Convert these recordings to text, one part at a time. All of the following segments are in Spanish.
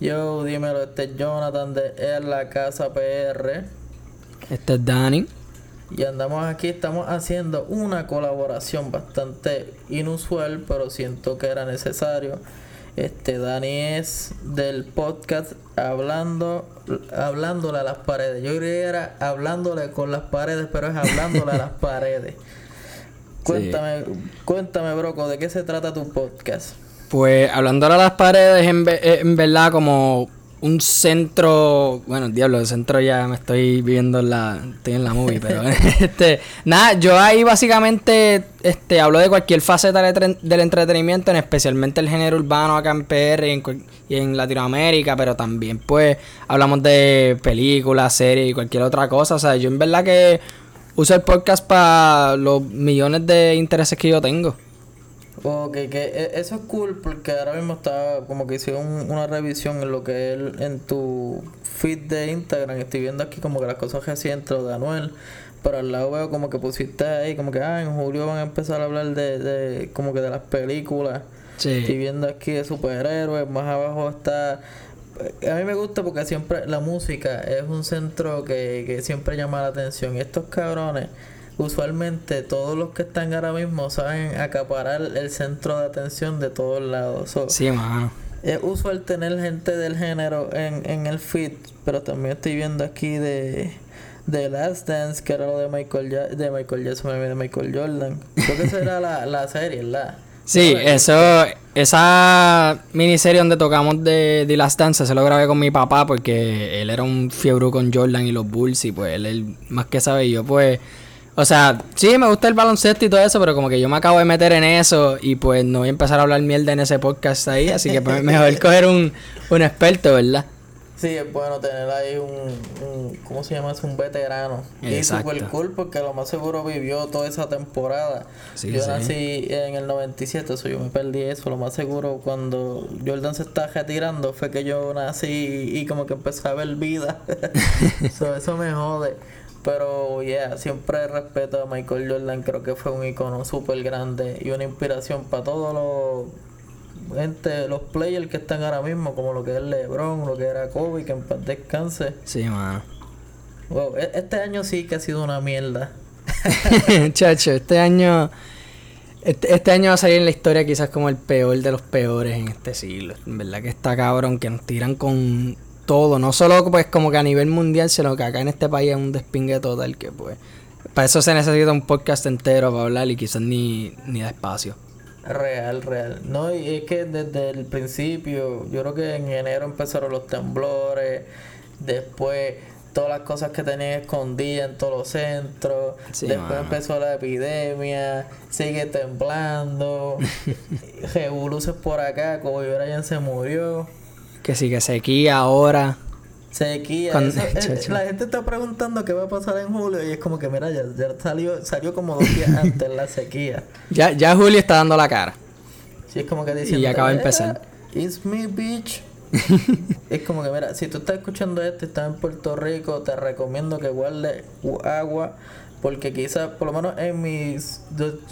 Yo, dímelo, este es Jonathan de En la Casa PR. Este es Dani. Y andamos aquí, estamos haciendo una colaboración bastante inusual, pero siento que era necesario. Este Dani es del podcast Hablando hablándole a las paredes. Yo creía que era hablándole con las paredes, pero es hablándole a las paredes. Cuéntame, cuéntame, Broco, ¿de qué se trata tu podcast? Pues hablándole a las paredes, en, eh, en verdad, como un centro, bueno, diablo, el centro ya me estoy viendo en la, estoy en la movie, pero este, nada, yo ahí básicamente, este, hablo de cualquier faceta del entretenimiento, en especialmente el género urbano acá en PR y en, Latinoamérica, pero también pues hablamos de películas, series y cualquier otra cosa, o sea, yo en verdad que uso el podcast para los millones de intereses que yo tengo. Ok, que e, eso es cool porque ahora mismo está como que hicieron una revisión en lo que es en tu feed de Instagram. Estoy viendo aquí como que las cosas recientes de Anuel. Pero al lado veo como que pusiste ahí, como que ah, en julio van a empezar a hablar de, de como que de las películas. Sí. Estoy viendo aquí de superhéroes, más abajo está a mí me gusta porque siempre la música es un centro que, que siempre llama la atención. Y estos cabrones usualmente todos los que están ahora mismo saben acaparar el centro de atención de todos lados. sí, mano. Es usual tener gente del género en, en el feed, pero también estoy viendo aquí de, de Last Dance, que era lo de Michael, de Michael Jackson, de Michael Jordan. Creo que esa era la, la serie, ¿verdad? Sí, eso, esa miniserie donde tocamos de The Last Dance se lo grabé con mi papá porque él era un fiebre con Jordan y los Bulls y pues él, él más que sabe yo pues o sea, sí, me gusta el baloncesto y todo eso, pero como que yo me acabo de meter en eso y pues no voy a empezar a hablar mierda en ese podcast ahí, así que pues mejor coger un, un experto, ¿verdad? Sí, es bueno tener ahí un, ¿cómo se llama? Es un veterano. Exacto. Y super cool porque lo más seguro vivió toda esa temporada. yo nací en el 97, eso yo me perdí eso. Lo más seguro cuando Jordan se está retirando fue que yo nací y, como que empecé a ver vida. eso me jode. Pero, yeah, siempre respeto a Michael Jordan. Creo que fue un icono súper grande y una inspiración para todos los gente, los players que están ahora mismo, como lo que es LeBron, lo que era Kobe, que en paz descanse. Sí, mano. Wow, e-, este año sí que ha sido una mierda. Chacho, este año. Este, este, año va a salir en la historia quizás como el peor de los peores en este siglo. En verdad que está cabrón, que nos tiran con todo, no solo pues como que a nivel mundial, sino que acá en este país es un despingue total que pues para eso se necesita un podcast entero para hablar y quizás ni, ni da espacio. Real, real. No, y es que desde el principio, yo creo que en enero empezaron los temblores, después todas las cosas que tenían escondidas en todos los centros, después empezó la epidemia, sigue temblando, revoluces por acá, como ya se murió. Que sí, que sequía ahora. Sequía. Eh, la gente está preguntando qué va a pasar en julio y es como que, mira, ya, salió, salió como dos días antes la sequía. Ya, ya Julio está dando la cara. Sí, es como que diciendo... Y ya acaba de empezar. It's me, bitch. es como que, mira, si tú estás escuchando esto y estás en Puerto Rico, te recomiendo que guardes agua. Porque quizás, por lo menos en mis...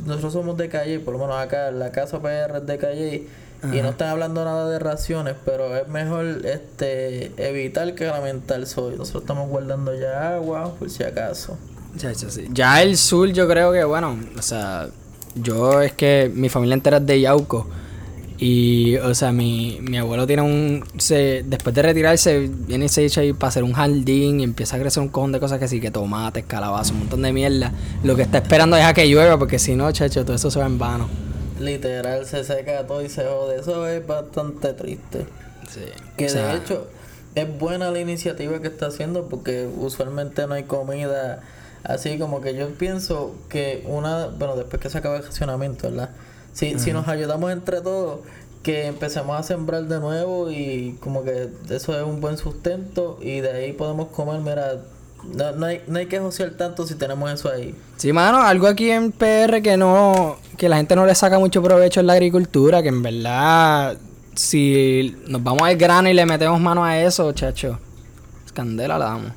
Nosotros somos de calle, por lo menos acá, la casa PR es de calle y no están hablando nada de raciones, pero es mejor este evitar que lamentar sol. Nosotros estamos guardando ya agua, por si acaso. Ya, ya, sí. ya el sur yo creo que, bueno, o sea, yo es que mi familia entera es de Yauco. Y, o sea, mi, mi abuelo tiene un. Se, después de retirarse, viene y se echa ahí para hacer un jardín y empieza a crecer un cojón de cosas que sí, que tomates, calabazas, un montón de mierda. Lo que está esperando es a que llueva, porque si no, chacho, todo eso se va en vano literal se seca todo y se jode. Eso es bastante triste. Sí. Que de hecho es buena la iniciativa que está haciendo porque usualmente no hay comida así como que yo pienso que una, bueno, después que se acaba el racionamiento, ¿verdad? Si, si nos ayudamos entre todos, que empecemos a sembrar de nuevo y como que eso es un buen sustento y de ahí podemos comer, mira, no, no, hay, no hay que josear tanto si tenemos eso ahí. Sí, mano, algo aquí en PR que no, que la gente no le saca mucho provecho en la agricultura, que en verdad, si nos vamos al grano y le metemos mano a eso, chacho, candela la damos.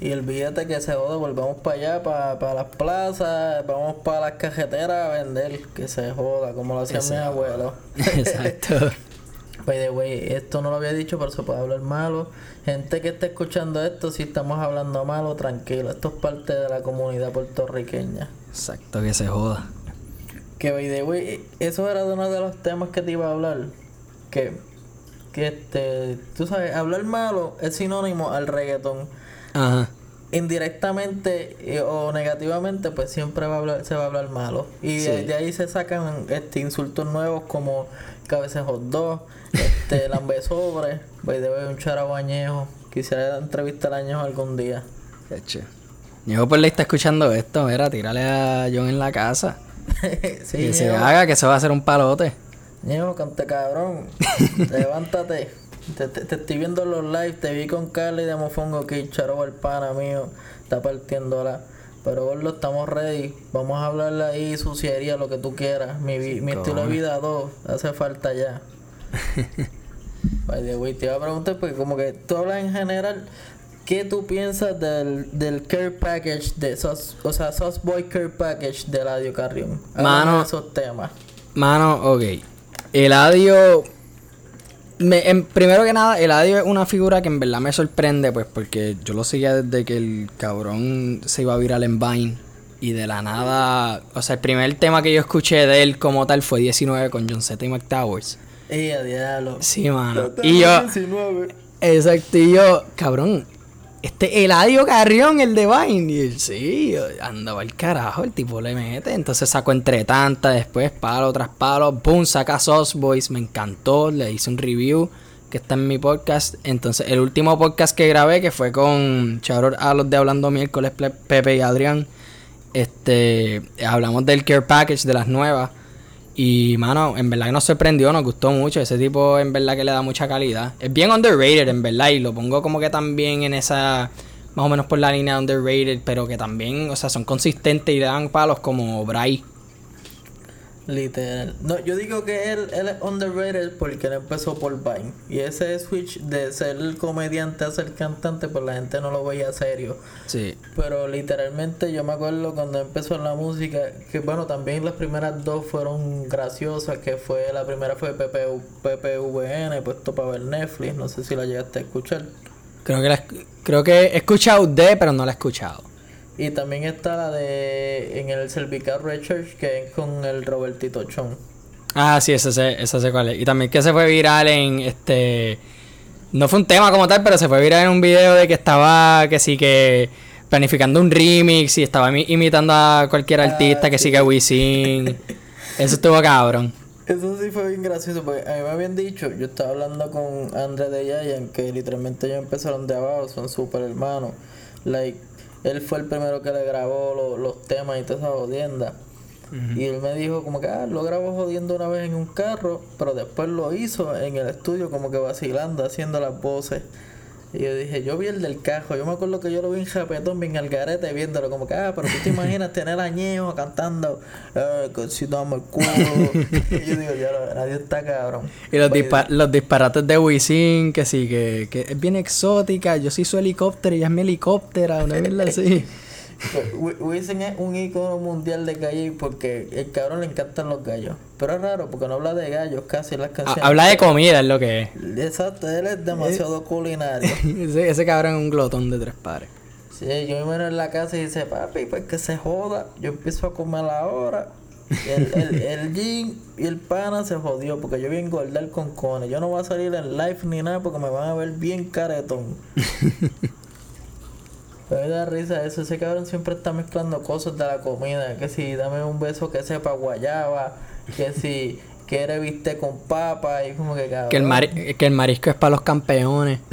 Y el billete que se joda, volvemos para allá, para, para las plazas, vamos para las cajeteras a vender, que se joda, como lo hacían mis abuelos. Exacto. By the way, esto no lo había dicho, pero se puede hablar malo. Gente que está escuchando esto, si estamos hablando malo, tranquilo. Esto es parte de la comunidad puertorriqueña. Exacto, que se joda. Que by the way, eso era de uno de los temas que te iba a hablar. Que, que este, tú sabes, hablar malo es sinónimo al reggaetón. Ajá. Indirectamente eh, o negativamente, pues siempre va a hablar, se va a hablar malo. Y Sí. de, de ahí se sacan este insultos nuevos como hot dog, este lambe sobre, by the way, un charago añejo. Quisiera entrevistar a añejo algún día. Hecho. Yo por ley está escuchando esto, mira, tírale a John en la casa. sí, que se Ñejo. haga, que se va a hacer un palote. Ñejo, cante cabrón. Levántate. Te, te- te estoy viendo en los live. Te vi con Carly de Mofongo que Charo el pana mío. Está partiéndola. Pero gordo, estamos ready. Vamos a hablarle ahí suciería, lo que tú quieras. Mi, mi estilo de vida 2. Hace falta ya. By the way, te iba a preguntar porque como que tú hablas en general. ¿Qué tú piensas del, del care package de Sos, o sea, Sos Boy Care Package de Eladio Carrión? Mano. de esos temas. Mano, ok. Eladio. Me, en- primero que nada, Eladio es una figura que en verdad me sorprende, pues, porque yo lo seguía desde que el cabrón se iba a viral en Vine. Y de la nada. O sea, el primer tema que yo escuché de él como tal fue 19 con John Z y McTowers. ¡Eh, a diablo! Sí, mano. Y yo. Exacto, y yo, cabrón, este Eladio Carrión, el de Vine. Y él, sí, andaba el carajo, el tipo le mete. Entonces sacó entre tantas, después palo tras palo, boom, saca Sauce Boys, me encantó, le hice un review que está en mi podcast. Entonces, el último podcast que grabé, que fue con Chauror a los de Hablando Miércoles, Pepe y Adrián, este, hablamos del Care Package, de las nuevas. Y, mano, en verdad que nos sorprendió, nos gustó mucho. Ese tipo, en verdad que le da mucha calidad. Es bien underrated, en verdad. Y lo pongo como que también en esa. Más o menos por la línea de underrated. Pero que también, o sea, son consistentes y le dan palos como Bray. Literal. No, yo digo que él, él es underrated porque él empezó por Vine. Y ese switch de ser el comediante a ser cantante, pues la gente no lo veía serio. Sí. Pero literalmente yo me acuerdo cuando empezó en la música, que bueno, también las primeras dos fueron graciosas, que fue, la primera fue PPV, PPVN, puesto para ver Netflix, no sé si la llegaste a escuchar. Creo que, la, creo que he escuchado de, pero no la he escuchado. Y también está la de en el Cervical Research, que es con el Robertito Chon. Ah, sí, esa sé, esa sé cuál es. Y también que se fue viral en este. No fue un tema como tal, pero se fue viral en un video de que estaba, que sí, que planificando un remix y estaba imi- imitando a cualquier artista, que sí, que Wisin. Eso estuvo cabrón. Eso sí fue bien gracioso, porque a mí me habían dicho, yo estaba hablando con André de Yayan, que literalmente ellos empezaron de abajo, son super hermanos. Like, él fue el primero que le grabó lo- los temas y toda esa jodienda. Y él me dijo como que, ah, lo grabó jodiendo una vez en un carro, pero después lo hizo en el estudio como que vacilando, haciendo las voces. Y yo dije, yo vi el del cajo, yo me acuerdo que yo lo vi en Japetón, bien al garete, viéndolo como que, ah, pero tú te imaginas tener añejo cantando, eh, si dame el culo. y yo digo, ya lo, nadie está cabrón. Y los, dispa- los disparates de Wisin, que sí, que, que es bien exótica. Yo sí su helicóptero y ella es mi helicóptera, una mierda así. Wi- Wisin es un icono mundial de gallos porque el cabrón le encantan los gallos. Pero es raro porque no habla de gallos casi en las canciones. Habla de comida, es lo que es. Exacto, él es demasiado culinario. ese, ese cabrón es un glotón de tres pares. Sí, yo me en la casa y dice, papi, pues que se joda. Yo empiezo a comer ahora. El, el, el jean y el pana se jodió porque yo voy a engordar con cones. Yo no voy a salir en live ni nada porque me van a ver bien caretón. Me da risa eso. Ese cabrón siempre está mezclando cosas de la comida. Que si dame un beso que sepa guayaba. Que si quiere viste con papa. Y como que cabrón. Que el, mari- que el marisco es para los campeones.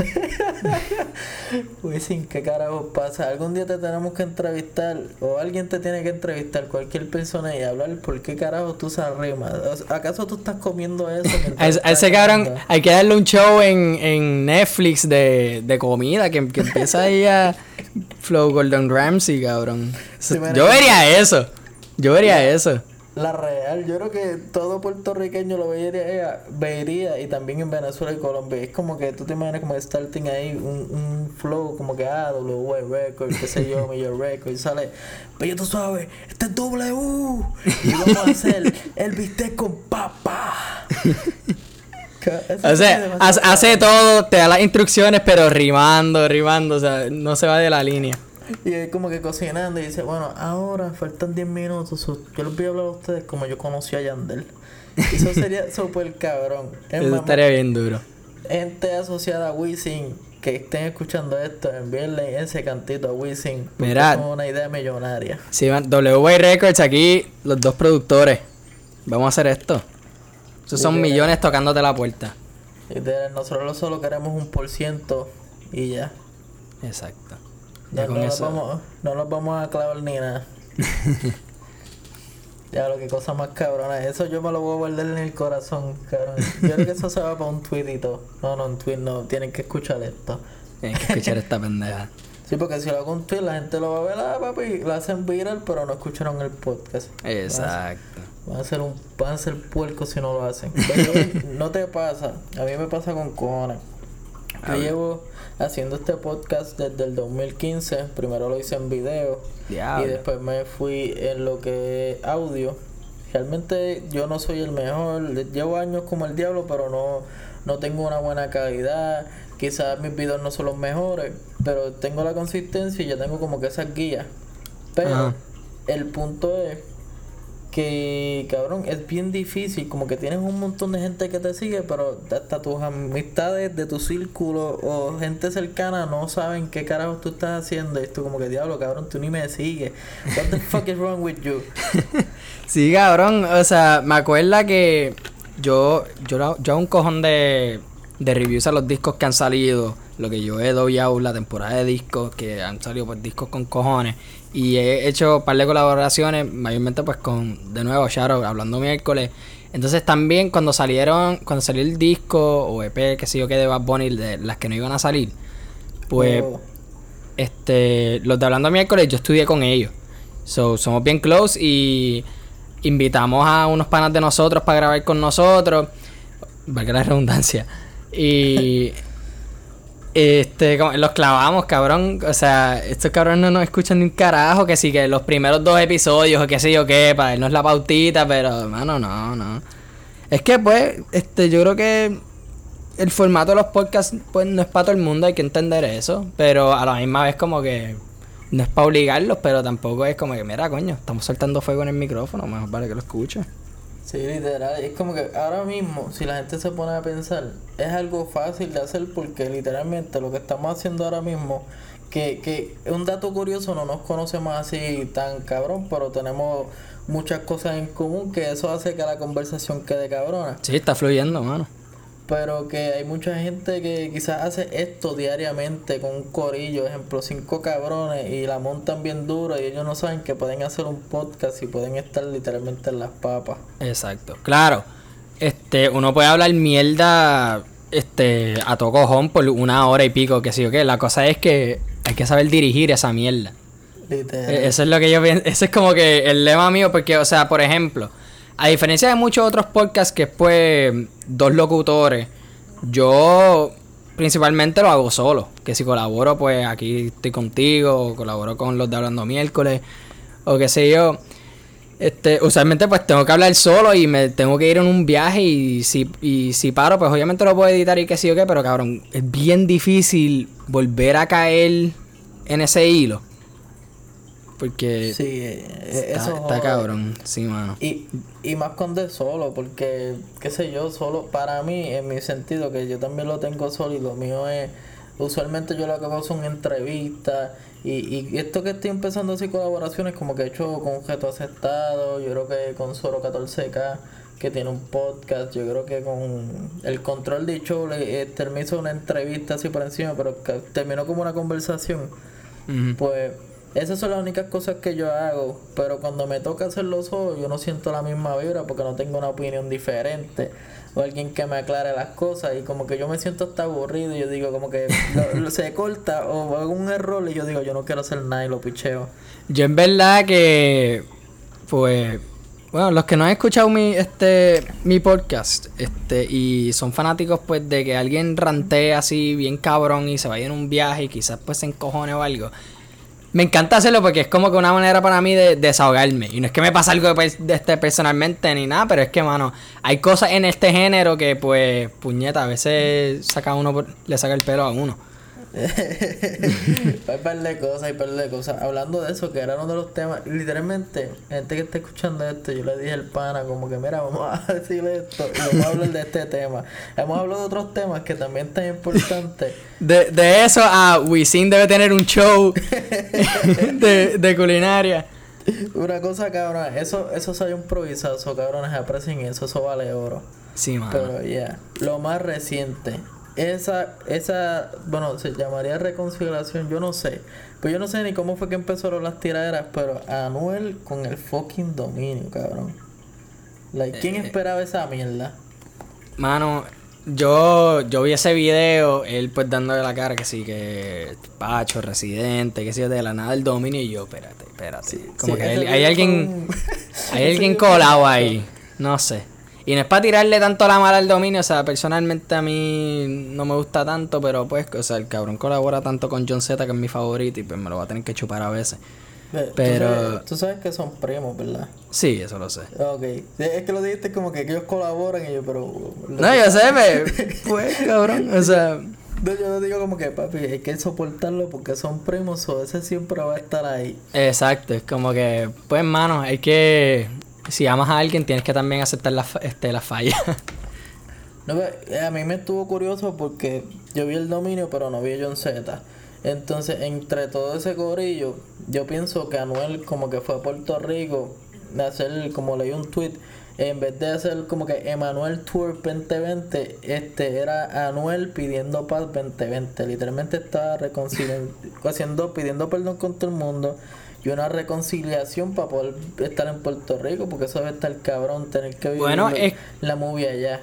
Uy, sin qué carajo pasa. Algún día te tenemos que entrevistar, o alguien te tiene que entrevistar, cualquier persona y hablar por qué carajo tú usas rimas. O sea, ¿Acaso tú estás comiendo eso? A ese, cabrón hay que darle un show en, en Netflix de, de comida que, que empieza ahí a Flow Gordon Ramsay, cabrón. Sí, Yo vería eso. Yo vería eso. La real, yo creo que todo puertorriqueño lo vería, vería y también en Venezuela y Colombia. Es como que tú te imaginas como starting ahí un, un flow como que ah, W Record, qué sé yo, Major Record, y sale, pero tú sabes, este es W y vamos a hacer el bistec con papa. O sea, hace, hace todo, te da las instrucciones, pero rimando, rimando, o sea, no se va de la línea. Y es como que cocinando y dice, bueno, ahora faltan 10 minutos. Yo les voy a hablar a ustedes como yo conocí a Yandel. Eso sería súper cabrón. Es Eso estaría bien duro. gente asociada a Wisin que estén escuchando esto, envíenle ese cantito a Wisin. Mira. Es una idea millonaria. Sí, van- WY Records, aquí los dos productores. Vamos a hacer esto. Esos son Literal. millones tocándote la puerta. Literal, nosotros solo queremos un por ciento y ya. Exacto. No, Ya con no nos eso. vamos, no nos vamos a clavar ni nada. ya lo que cosa más cabrona. Eso yo me lo voy a guardar en el corazón, cabrón. Yo creo que eso se va para un todo. No, no, un tweet no. Tienen que escuchar esto. Tienes que escuchar esta pendeja. Sí, porque si lo hago un tweet, la gente lo va a ver, ah, papi, lo hacen viral, pero no escucharon el podcast. Exacto. Van a ser un van a ser puercos si no lo hacen. Pero no te pasa. A mí me pasa con cojones. Yo llevo haciendo este podcast desde el 2015. Primero lo hice en video. Diablo. Y después me fui en lo que es audio. Realmente yo no soy el mejor. Llevo años como el diablo, pero no, no tengo una buena calidad. Quizás mis videos no son los mejores, pero tengo la consistencia y ya tengo como que esas guías. Pero Ajá. el punto es que, cabrón, es bien difícil. Como que tienes un montón de gente que te sigue, pero hasta tus amistades de tu círculo o gente cercana no saben qué carajo tú estás haciendo. Tú, como que diablo, cabrón, tú ni me sigues. What the fuck is wrong with you? Sí, cabrón. O sea, me acuerda que yo, yo, yo un cojón de, de reviews a los discos que han salido. Lo que yo he doblado la temporada de discos, que han salido pues discos con cojones. Y he hecho un par de colaboraciones, mayormente pues con, de nuevo, Shadow, hablando miércoles. Entonces también cuando salieron, cuando salió el disco o EP, que sé yo que de Bad Bunny, de las que no iban a salir, pues Oh, este, los de Hablando Miércoles, yo estudié con ellos. So, somos bien close y invitamos a unos panas de nosotros para grabar con nosotros. Valga la redundancia. Y este, los clavamos, cabrón. O sea, estos cabrones no nos escuchan ni un carajo. Que sí, que los primeros dos episodios o qué sé yo qué, para darnos la pautita, pero, hermano, no, no. Es que, pues, este, yo creo que el formato de los podcasts, pues, no es para todo el mundo, hay que entender eso. Pero a la misma vez, como que no es para obligarlos, pero tampoco es como que, mira, coño, estamos soltando fuego en el micrófono, mejor vale que lo escuche. Sí, literal. Es como que ahora mismo, si la gente se pone a pensar, es algo fácil de hacer porque literalmente lo que estamos haciendo ahora mismo, que, que un dato curioso, no nos conocemos así tan cabrón, pero tenemos muchas cosas en común que eso hace que la conversación quede cabrona. Sí, está fluyendo, mano. Pero que hay mucha gente que quizás hace esto diariamente con un corillo, ejemplo, cinco cabrones y la montan bien duro y ellos no saben que pueden hacer un podcast y pueden estar literalmente en las papas. Exacto. Claro, este, uno puede hablar mierda este, a todo cojón por una hora y pico, que sí o qué. La cosa es que hay que saber dirigir esa mierda. Literal. Eh, Eso es lo que yo pienso. Ese es como que el lema mío, porque, o sea, por ejemplo, a diferencia de muchos otros podcasts que es pues dos locutores, yo principalmente lo hago solo. Que si colaboro, pues aquí estoy contigo, o colaboro con los de Hablando Miércoles, o qué sé yo. Este, usualmente pues tengo que hablar solo y me tengo que ir en un viaje y si, y si paro, pues obviamente lo puedo editar y qué sé yo qué, pero cabrón, es bien difícil volver a caer en ese hilo. Porque Sí, eh, está, eso está cabrón, sí, mano. Y, y más cuando es solo, porque, qué sé yo, solo, para mí, en mi sentido, que yo también lo tengo solo y lo mío es, usualmente yo lo que hago son entrevistas y, y esto que estoy empezando así colaboraciones, como que he hecho con Objeto Aceptado, yo creo que con Soro 14K, que tiene un podcast, yo creo que con el control de show le eh, terminó una entrevista así por encima, pero terminó como una conversación. Pues esas son las únicas cosas que yo hago, pero cuando me toca hacerlo solo, yo no siento la misma vibra porque no tengo una opinión diferente o alguien que me aclare las cosas y como que yo me siento hasta aburrido y yo digo como que se corta o hago un error y yo digo yo no quiero hacer nada y lo picheo. Yo en verdad que, pues, bueno, los que no han escuchado mi, este, mi podcast, este, y son fanáticos, pues, de que alguien rantee así bien cabrón y se vaya en un viaje y quizás, pues, se encojone o algo. Me encanta hacerlo porque es como que una manera para mí de, desahogarme. Y no es que me pasa algo de, este personalmente ni nada, pero es que, mano, hay cosas en este género que, pues, puñeta, a veces saca uno, le saca el pelo a uno. hay par de cosas, hay par de cosas. Hablando de eso, que era uno de los temas, literalmente, gente que está escuchando esto, yo le dije al pana, como que mira, vamos a decirle esto y vamos a hablar de este tema. Hemos hablado de otros temas que también están importantes. De, de eso a Wisin debe tener un show de, de culinaria. Una cosa, cabrón, eso, eso salió improvisado, cabrones, aprecien eso, eso vale oro. Sí. Pero ya, lo más reciente, esa, esa, bueno, se llamaría reconciliación, yo no sé. Pues yo no sé ni cómo fue que empezaron las tiraderas, pero Anuel con el fucking dominio, cabrón. Like, ¿Quién eh, esperaba esa mierda? Mano, yo, yo vi ese video, él pues dándole la cara que sí, que Pacho, residente, que sí, de la nada el dominio, y yo, espérate, espérate. Como que hay, hay alguien, hay alguien colado ahí, no sé. Y no es para tirarle tanto la mala al dominio, o sea, personalmente a mí no me gusta tanto, pero pues, o sea, el cabrón colabora tanto con John Z, que es mi favorito, y pues me lo va a tener que chupar a veces. Pero... Tú sabes, que son primos, ¿verdad? Sí, eso lo sé. Ok. Es que lo dijiste como que ellos colaboran y yo, pero... No, yo sé, me... pues, cabrón, o sea... No, yo no digo como que, papi, hay que soportarlo porque son primos o ese siempre va a estar ahí. Exacto, es como que, pues, hermano, hay que si amas a alguien, tienes que también aceptar la, este, la falla. no, eh, a mí me estuvo curioso porque yo vi el dominio, pero no vi a John Z. Entonces, entre todo ese corillo, yo pienso que Anuel como que fue a Puerto Rico de hacer, como leí un tweet, en vez de hacer como que Emanuel Tour 2020, este era Anuel pidiendo paz 2020. Literalmente estaba reconciliando, haciendo, pidiendo perdón con todo el mundo y una reconciliación para poder estar en Puerto Rico, porque eso debe estar cabrón tener que vivir bueno, es, la movie allá.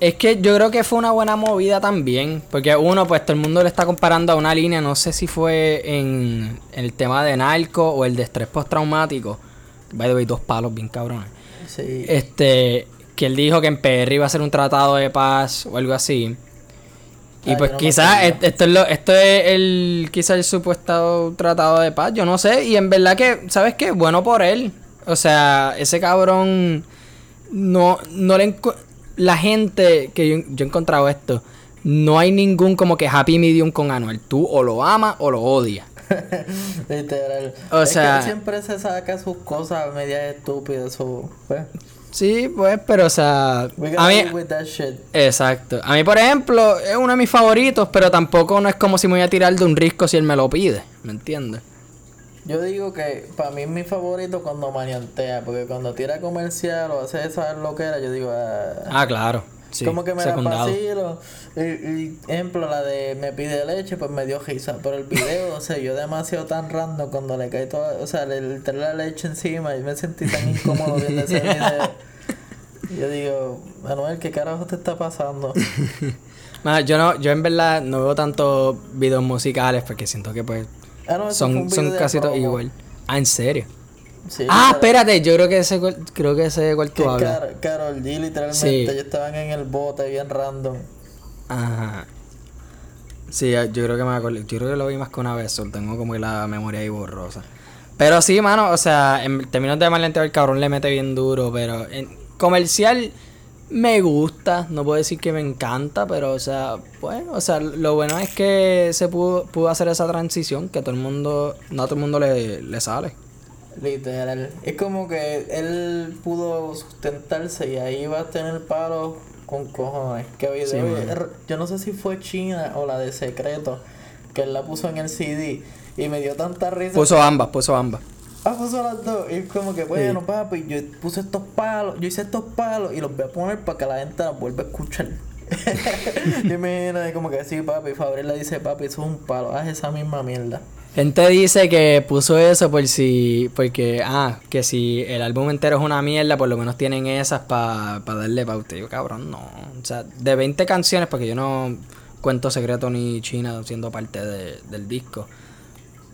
Es que yo creo que fue una buena movida también, porque uno, pues todo el mundo le está comparando a una línea, no sé si fue en, el tema de narco o el de estrés postraumático. By the way, dos palos bien cabrones. Sí. Este, que él dijo que en PR iba a ser un tratado de paz o algo así. Y pues quizás esto es lo, esto es el quizás el supuesto tratado de paz, yo no sé, y en verdad que, ¿sabes qué? Bueno por él. O sea, ese cabrón no no le la gente que yo, yo he encontrado esto, no hay ningún como que happy medium con Anuel, tú o lo amas o lo odias. Literal. O sea, que siempre se saca sus cosas medias estúpidas o pues. Sí, pues, pero o sea. A mí, exacto. A mí, por ejemplo, es uno de mis favoritos, pero tampoco no es como si me voy a tirar de un risco si él me lo pide. ¿Me entiendes? Yo digo que para mí es mi favorito cuando maniantea, porque cuando tira comercial o hace esa loquera, yo digo. Ah, ah claro. Sí, como que me da vacilo. Y, ejemplo, la de me pide leche, pues me dio risa. Pero el video, o sea, yo demasiado tan random cuando le cae toda, o sea, le, trae la leche encima y me sentí tan incómodo viendo ese video. yo digo, Manuel, ¿qué carajo te está pasando? yo no, yo en verdad no veo tantos videos musicales porque siento que pues ah, son, son casi todos igual. Ah, ¿en serio? Ah, espérate, yo creo que ese creo que ese cual tú hablas. Carol G literalmente, ellos estaban en el bote bien random. Ajá. Sí, yo creo que me acuerdo, yo creo que lo vi más que una vez, tengo como la memoria ahí borrosa. Pero sí, mano, o sea, en términos de malenteo el cabrón le mete bien duro, pero en comercial me gusta, no puedo decir que me encanta, pero o sea, bueno, o sea, lo bueno es que se pudo, pudo hacer esa transición, que todo el mundo, no a todo el mundo le, le sale. Literal. Es como que él pudo sustentarse y ahí va a tener palo con cojones. Que yo no sé si fue China o la de Secreto, que él la puso en el CD y me dio tanta risa. Puso ambas, puso ambas. Ah, puso las dos. Y es como que, bueno, papi, yo puse estos palos, yo hice estos palos y los voy a poner para que la gente los vuelva a escuchar. y me como que sí, papi. Fabril dice, papi, eso es un palo, haz esa misma mierda. Gente dice que puso eso por si, porque, ah, que si el álbum entero es una mierda, por lo menos tienen esas para darle pauta. Yo, cabrón, no. O sea, de 20 canciones, porque yo no cuento secreto ni China siendo parte del disco.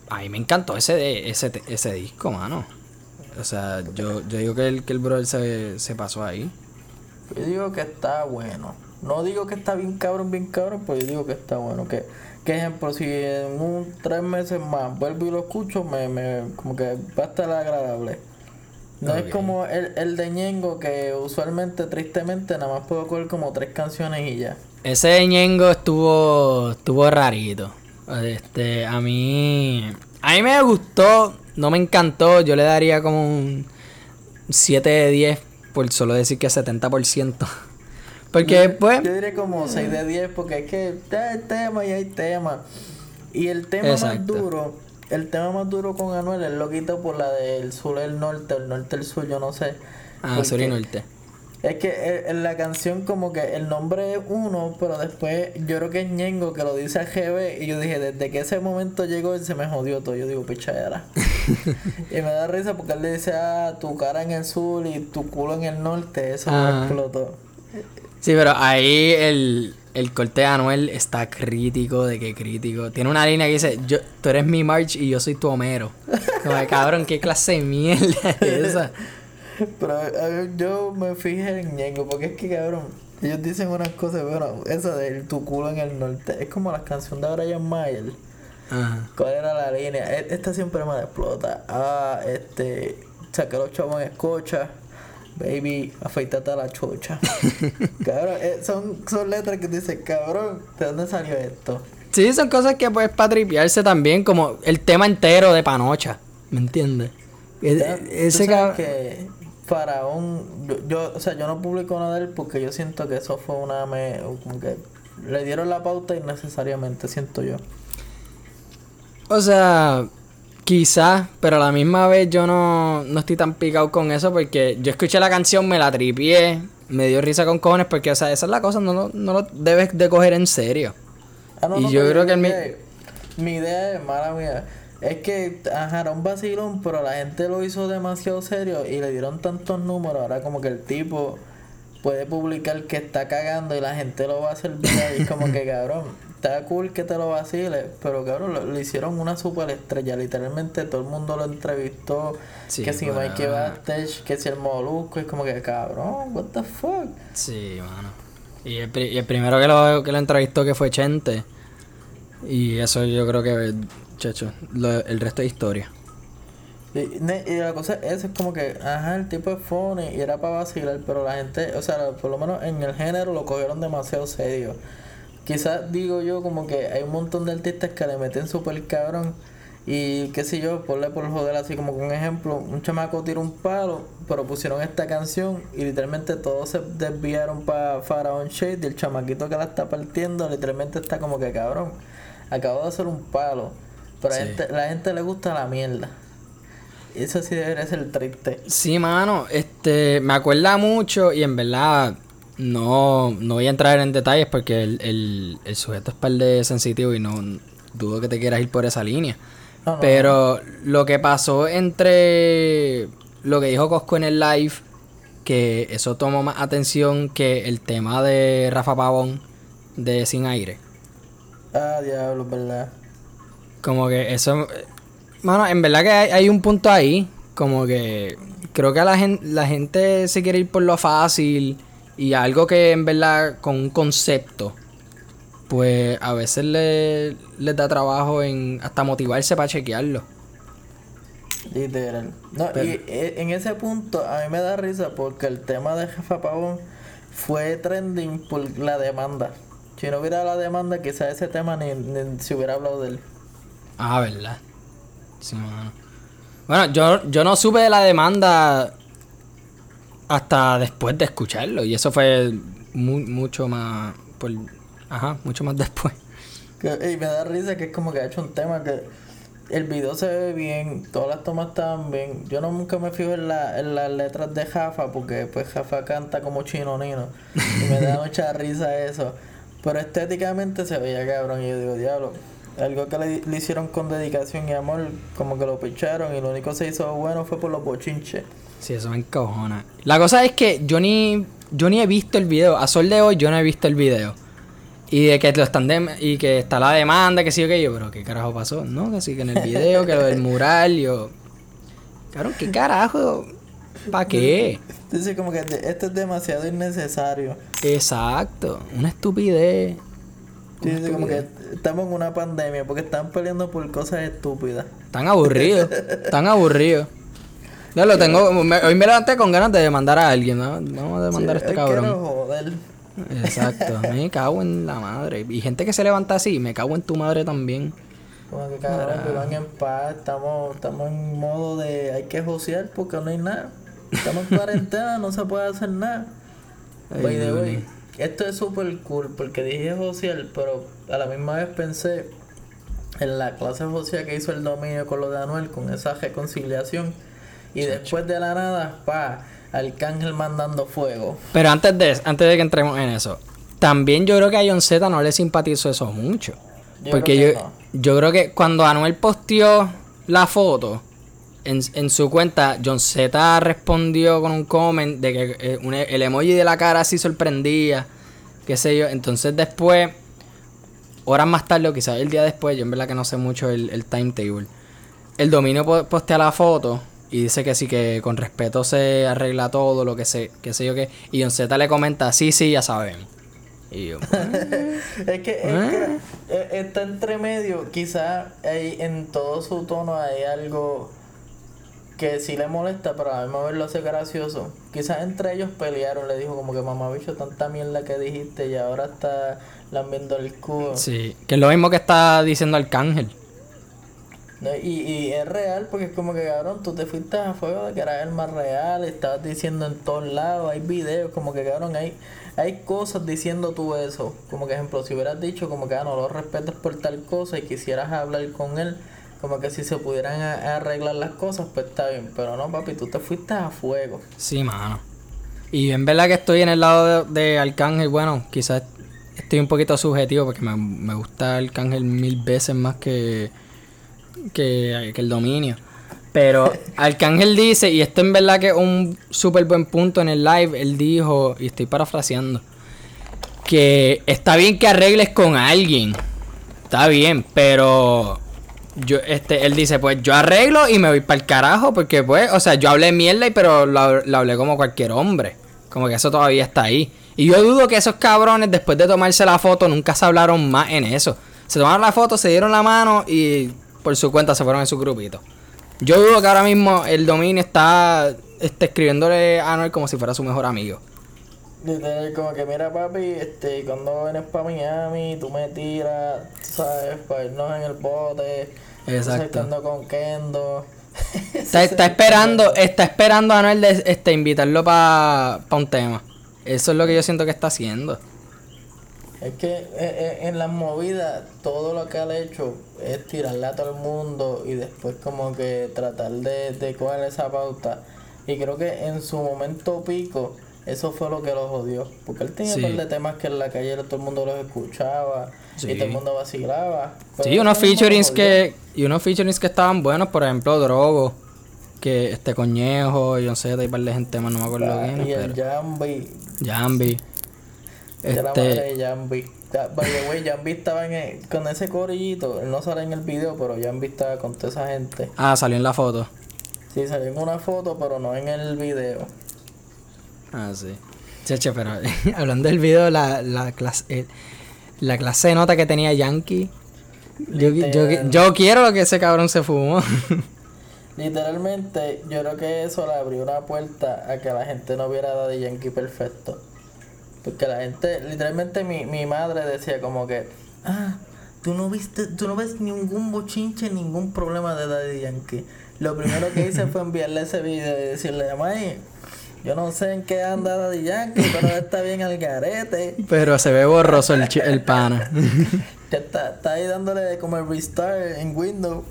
A mí me encantó ese, ese, ese disco, mano. O sea, yo, yo digo que el, que el brother se, se pasó ahí. Yo digo que está bueno. No digo que está bien cabrón, bien cabrón, pero yo digo que está bueno. Que, que ejemplo, si en un tres meses más vuelvo y lo escucho, me, me como que va a estar agradable. No es como el, el de Ñengo que usualmente, tristemente, nada más puedo coger como tres canciones y ya. Ese de Ñengo estuvo, estuvo rarito. Este, a mí, a mí me gustó, no me encantó. Yo le daría como un 7 de 10 por solo decir que 70%. Porque después... Yo diré como 6 de 10 porque es que hay tema y hay tema. Y el tema más duro, el tema más duro con Anuel es lo quito por la del sur el norte, el norte el sur, yo no sé. Ah, sur y norte. Es que en la canción como que el nombre es uno, pero después yo creo que es Ñengo que lo dice a GB y yo dije, desde que ese momento llegó se me jodió todo. Yo digo, pichadera. y me da risa porque él le dice, ah, tu cara en el sur y tu culo en el norte, eso me explotó. Sí, pero ahí el, el corte de Anuel está crítico, de que crítico. Tiene una línea que dice, yo, tú eres mi March y yo soy tu Homero. Como cabrón, qué clase de mierda es esa. Pero yo me fijé en Ñengo, porque es que cabrón, ellos dicen unas cosas, bueno, esa de tu culo en el norte, es como la canción de Brian Mayer. Ajá. ¿Cuál era la línea? E, esta siempre me explota. Ah, este, saqué los chavos en escocha. Baby, afeítate a la chocha. cabrón, eh, son, son letras que dicen, cabrón, ¿de dónde salió esto? Sí, son cosas que puedes patripiarse también, como el tema entero de Panocha. ¿Me entiendes? ese cabrón. que Faraón, yo, yo, o sea, yo no publico nada de él porque yo siento que eso fue una me, como que le dieron la pauta innecesariamente, siento yo. O sea, quizás, pero a la misma vez yo no, no estoy tan picado con eso porque yo escuché la canción, me la tripié, me dio risa con cojones porque, o sea, esa es la cosa, no, no, lo debes de coger en serio. Ah, y yo creo que mi, mi idea es mala mía es que, ajá, un vacilón, pero la gente lo hizo demasiado serio y le dieron tantos números. Ahora, como que el tipo puede publicar que está cagando y la gente lo va a hacer bien. Y es como que, cabrón, está cool que te lo vacile, pero cabrón, lo, hicieron una super estrella. Literalmente todo el mundo lo entrevistó. que si bueno. Mike Bastage, que si el Molusco, es como que, cabrón, what the fuck. Sí, mano. Y el, y el primero que lo, que lo entrevistó que fue Chente. Y eso yo creo que Chacho, el resto de historia. Y, la cosa es, es como que, ajá, el tipo es funny y era para vacilar, pero la gente, o sea, por lo menos en el género lo cogieron demasiado serio. Quizás digo yo como que hay un montón de artistas que le meten súper cabrón y qué sé yo, ponle por joder así como un ejemplo, un chamaco tira un palo, pero pusieron esta canción y literalmente todos se desviaron para Pharaoh Shade y el chamaquito que la está partiendo literalmente está como que cabrón, acabo de hacer un palo pero a la gente le gusta la mierda. Eso sí debería ser triste. Sí, mano. Este, me acuerda mucho y en verdad no, no voy a entrar en detalles porque el, el, sujeto es par de sensitivo y no dudo que te quieras ir por esa línea. Pero lo que pasó entre lo que dijo Cosco en el live, que eso tomó más atención que el tema de Rafa Pavón de Sin Aire. Ah, diablo, verdad. Como que eso. Mano, en verdad que hay, un punto ahí. Como que creo que la gente, la gente se quiere ir por lo fácil y algo que en verdad con un concepto, pues a veces le, les da trabajo en hasta motivarse para chequearlo. Literal. No, y eh, en ese punto a mí me da risa porque el tema de Jefa Pavón fue trending por la demanda. Si no hubiera la demanda, quizás ese tema ni, ni se hubiera hablado de él. Ah, ¿verdad? Sí, Bueno, yo, yo no supe de la demanda hasta después de escucharlo. Y eso fue mucho más. Por, ajá, mucho más después. y me da risa que es como que ha hecho un tema que el video se ve bien, todas las tomas están bien. Yo no nunca me fijo en, la, en las letras de Jafa porque pues Jafa canta como chino nino. Y me da mucha risa eso. Pero estéticamente se veía cabrón y yo digo, diablo, algo que le, hicieron con dedicación y amor, como que lo picharon y lo único que se hizo bueno fue por los bochinches. Sí, eso me encojona. La cosa es que yo ni, yo ni he visto el video. A sol de hoy yo no he visto el video. Y de que lo están y que está la demanda, que sí o que yo, pero qué carajo pasó, ¿no? Que sí que en el video, que lo del mural, yo. Claro, ¿qué carajo? ¿Para qué? Dice como que esto es demasiado innecesario. Exacto, una estupidez. dice como que estamos en una pandemia porque están peleando por cosas estúpidas. Tan aburridos, tan aburridos. Ya lo tengo, hoy me levanté con ganas de demandar a alguien, ¿no? Vamos a demandar a este cabrón. Joder. Exacto, me cago en la madre. Y gente que se levanta así, me cago en tu madre también. Como que cabrón, que en paz, estamos, estamos en modo de hay que josear porque no hay nada. Estamos en cuarentena, no se puede hacer nada. By the way, esto es súper cool porque dije josear, pero a la misma vez pensé en la clase social que hizo el dominio con lo de Anuel, con esa reconciliación. Y después de la nada, pa, Arcángel mandando fuego. Pero antes de, antes de que entremos en eso, también yo creo que a John Z no le simpatizó eso mucho. porque yo, yo creo que cuando Anuel posteó la foto en, en su cuenta, John Z respondió con un comment de que eh, el emoji de la cara así sorprendía, qué sé yo. Entonces después, horas más tarde o quizás el día después, yo en verdad que no sé mucho el, el timetable, el dominio postea la foto y dice que sí, que con respeto se arregla todo, lo que sé, qué sé yo qué. Y John Z le comenta, sí, sí, ya saben. Y yo, es que, ¿Eh? Eh, está entre medio, quizás en todo su tono hay algo que sí le molesta, pero a mí me lo hace gracioso. Quizás entre ellos pelearon, le dijo como que mamá bicho, tanta mierda que dijiste y ahora está lambiendo el cubo. Sí, que es lo mismo que está diciendo Arcángel. Y, y es real porque es como que cabrón, tú te fuiste a fuego de que era el más real, estabas diciendo en todos lados, hay videos, como que cabrón, hay, hay cosas diciendo tú eso. Como que ejemplo, si hubieras dicho como que ah, no lo respetas por tal cosa y quisieras hablar con él, como que si se pudieran arreglar las cosas, pues está bien. Pero no, papi, tú te fuiste a fuego. Sí, mano. Y en verdad que estoy en el lado de, de Arcángel, bueno, quizás estoy un poquito subjetivo porque me, me gusta Arcángel mil veces más que, que, el dominio. Pero Arcángel dice, y esto en verdad que es un súper buen punto en el live, él dijo, y estoy parafraseando, que está bien que arregles con alguien. Está bien, pero yo este él dice, pues yo arreglo y me voy para el carajo porque pues, o sea, yo hablé mierda y pero lo, hablé como cualquier hombre. Como que eso todavía está ahí. Y yo dudo que esos cabrones después de tomarse la foto nunca se hablaron más en eso. Se tomaron la foto, se dieron la mano y por su cuenta se fueron en su grupito. Yo dudo que ahora mismo el dominio está este, escribiéndole a Anuel como si fuera su mejor amigo. como que mira papi, este, cuando vienes para Miami, tú me tiras, sabes, para irnos en el bote. Exacto. con Kendo. está, está esperando, está esperando a Anuel de, este, invitarlo para pa un tema. Eso es lo que yo siento que está haciendo. Es que eh, eh, en las movidas todo lo que ha hecho es tirarle a todo el mundo y después como que tratar de, de coger esa pauta. Y creo que en su momento pico eso fue lo que lo jodió. Porque él tenía un par de temas que en la calle todo el mundo los escuchaba y todo el mundo vacilaba. Sí, unos featurings que, y unos featurings que estaban buenos, por ejemplo, Drogo, que este Coñejo, yo no sé, de par de gente más, no me acuerdo bien. Y el Jambi. Jambi. Este... la madre de Jambi. By Jambi estaba en con ese corillito. Él no sale en el video, pero Jambi estaba con toda esa gente. Ah, salió en la foto. Sí, salió en una foto, pero no en el video. Ah, sí. Cheche, pero hablando del video, la, la clase. La clase de nota que tenía Yankee. Yo, yo, yo, quiero lo que ese cabrón se fumó. Literalmente, yo creo que eso le abrió una puerta a que la gente no viera a Daddy Yankee perfecto. Porque la gente, literalmente mi, mi madre decía como que, ah, tú no viste, tú no ves ningún bochinche, ningún problema de Daddy Yankee. Lo primero que hice fue enviarle ese video y decirle, May, yo no sé en qué anda Daddy Yankee, pero está bien al garete. Pero se ve borroso el, el pana. está, está ahí dándole como el restart en Windows.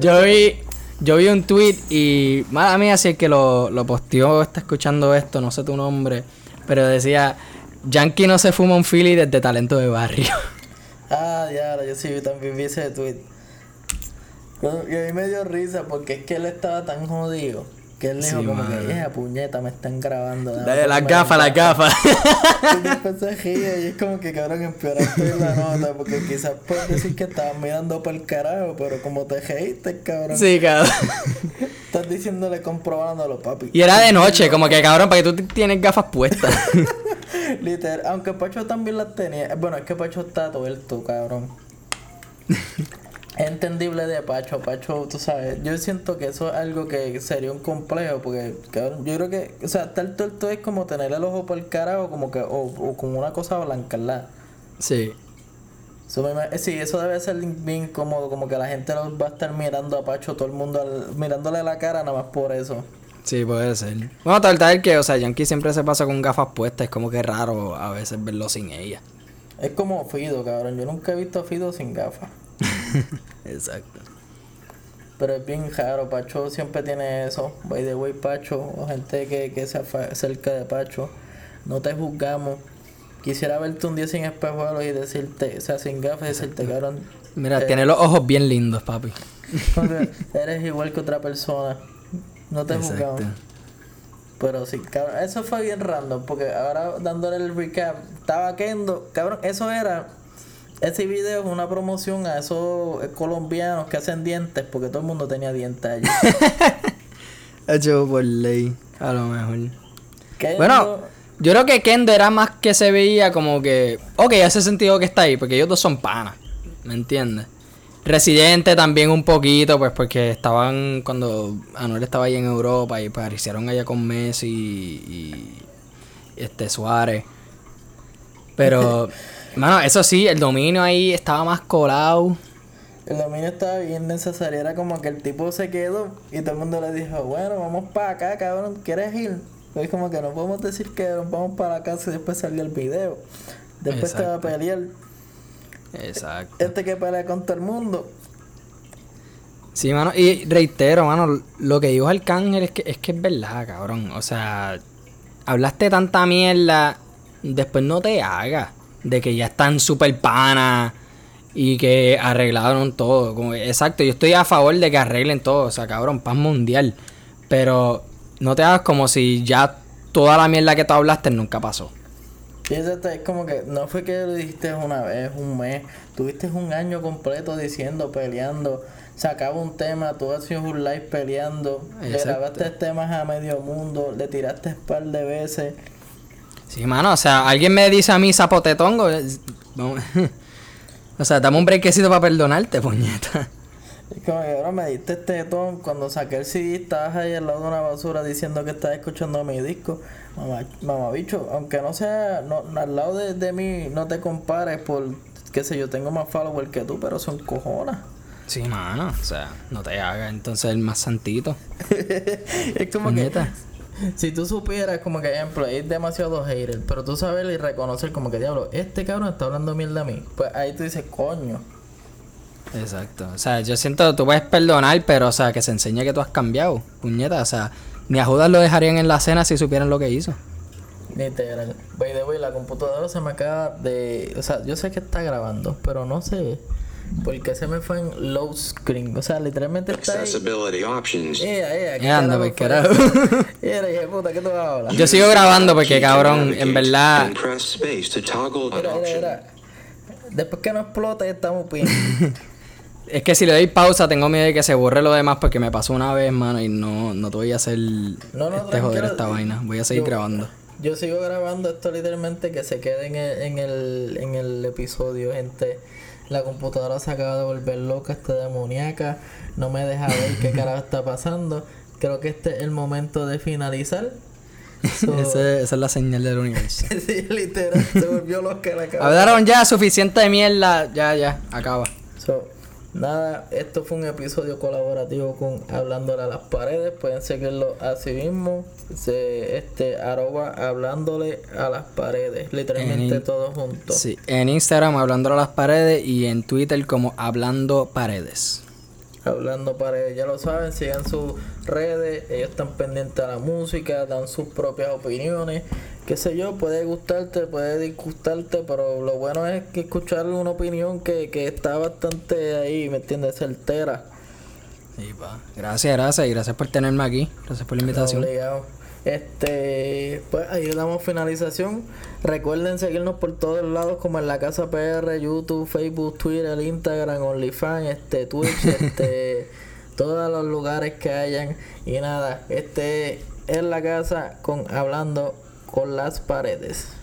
yo vi, yo vi un tweet y, mala mía, si el que lo, lo posteó está escuchando esto, no sé tu nombre pero decía, Yankee no se fuma un Philly desde talento de barrio. Ah, ya, yo sí también vi ese tweet. Y a mí me dio risa porque es que él estaba tan jodido. Que él dijo como que, esa puñeta, me están grabando. Dale, las gafas, las gafas. Y después se gira y es como que cabrón empeoraste la nota. Porque quizás puedes decir que estabas mirando para el carajo, pero como te reíste, cabrón. Sí, cabrón. Estás diciéndole comprobándolo, papi. Y era de noche, como que cabrón, para que tú tienes gafas puestas. Literal, aunque Pacho también las tenía. Bueno, es que Pacho está tuerto, cabrón. es entendible de Pacho. Pacho, tú sabes, yo siento que eso es algo que sería un complejo, porque, cabrón, yo creo que, o sea, estar tuerto es como tener el ojo por el carajo, como que, o, o como una cosa blanca, ¿verdad? Sí. So, ima- sí, eso debe ser bien incómodo, como que la gente los va a estar mirando a Pacho, todo el mundo al- mirándole la cara nada más por eso. Sí, puede ser. Bueno, tal vez que, o sea, Yankee siempre se pasa con gafas puestas, es como que raro a veces verlo sin ella. Es como Fido, cabrón. Yo nunca he visto a Fido sin gafas. Exacto. Pero es bien raro, Pacho siempre tiene eso. By the way, Pacho, o gente que, que se afa- cerca de Pacho, no te juzgamos. Quisiera verte un día sin espejuelos y decirte, o sea, sin gafas y decirte, cabrón, Mira, Eh. tiene los ojos bien lindos, papi. porque eres igual que otra persona. No te juzgamos. Pero sí, cabrón, eso fue bien random, porque ahora dándole el recap, estaba Kendo, cabrón, eso era, ese video es una promoción a esos colombianos que hacen dientes, porque todo el mundo tenía dientes allí. Hecho por ley, a lo mejor. Kendo- Bueno, yo creo que Kendo era más que se veía como que. Ok, hace sentido que está ahí, porque ellos dos son panas. ¿Me entiendes? Residente también un poquito, pues porque estaban. Cuando Anuel estaba ahí en Europa y pues hicieron allá con Messi y. y este Suárez. Pero. Mano, eso sí, el dominio ahí estaba más colado. El dominio estaba bien necesario, era como que el tipo se quedó y todo el mundo le dijo, bueno, vamos para acá, cabrón, ¿quieres ir? Es como que no podemos decir que nos vamos para la casa y después salió el video. Después te va a Exacto. pelear Exacto. este que pelea con todo el mundo. Sí, mano, y reitero, mano, lo que dijo Arcángel es que es que es verdad, cabrón. O sea, hablaste tanta mierda, después no te hagas de que ya están súper panas y que arreglaron todo. Como exacto, yo estoy a favor de que arreglen todo, o sea, cabrón, paz mundial. Pero no te hagas como si ya toda la mierda que tú hablaste nunca pasó. Está- es como que no fue que lo dijiste una vez, un mes, tuviste un año completo diciendo, peleando, sacaba un tema, tú hacías un live peleando, le Exacto. grabaste temas a medio mundo, le tiraste un par de veces. Sí, mano, o sea, alguien me dice a mí zapotetongo. o sea, dame un brequecito para perdonarte, puñeta. Es como que ahora me diste este ton cuando saqué el CD, estabas ahí al lado de una basura diciendo que estabas escuchando mi disco. Mamá, mamá bicho, aunque no sea, no, al lado de, de mí no te compares por, qué sé yo, tengo más followers que tú, pero son cojonas. Sí, mano, o sea, no te hagas entonces el más santito. es como que si tú supieras como que ejemplo hay demasiado hater pero tú sabes y reconocer como que diablo este cabrón está hablando mierda a mí pues ahí tú dices coño Exacto. O sea, yo siento, tú puedes perdonar, pero, o sea, que se enseñe que tú has cambiado. Puñeta, o sea, ni a Judas lo dejarían en la cena si supieran lo que hizo. literal by the way la computadora se me acaba de o sea yo sé que está grabando pero no sé por qué se me fue en low screen o sea literalmente está ahí Accessibility options. Ea, ea, ¿qué anda, pues, fue? carajo. Era, hija de puta, ¿qué tú vas a hablar? Yo sigo grabando porque, cabrón, en verdad. Mira, mira, mira. Después que no explote, estamos pin. Es que si le doy pausa, tengo miedo de que se borre lo demás porque me pasó una vez, mano, y no, no te voy a hacer No, no, este joder esta vaina. Voy a seguir Yo- grabando. Yo sigo grabando esto literalmente que se quede en el, en el, en el episodio, gente. La computadora se acaba de volver loca, está demoníaca. No me deja ver qué carajo está pasando. Creo que este es el momento de finalizar. So- Ese- esa es la señal del universo. sí, literal, se volvió loca la cabeza. Hablaron ya, suficiente de mierda. Ya, ya, acaba. So, nada, esto fue un episodio colaborativo con Hablándole a las paredes. Pueden seguirlo así mismo. Se, este, arroba hablándole a las paredes. Literalmente En- todos juntos. Sí, en Instagram hablando a las paredes y en Twitter como hablando paredes. Hablando paredes, ya lo saben, sigan sus redes, ellos están pendientes a la música, dan sus propias opiniones, qué sé yo, puede gustarte, puede disgustarte, pero lo bueno es que escuchar una opinión que, que está bastante ahí, ¿me entiendes? Certera. Sí, pa. Gracias, gracias y gracias por tenerme aquí. Gracias por la invitación. Obligado. Este, pues ahí damos finalización. Recuerden seguirnos por todos lados como en la casa PR, YouTube, Facebook, Twitter, Instagram, OnlyFans, este, Twitch, este, todos los lugares que hayan. Y nada, este es la casa con hablando con las paredes.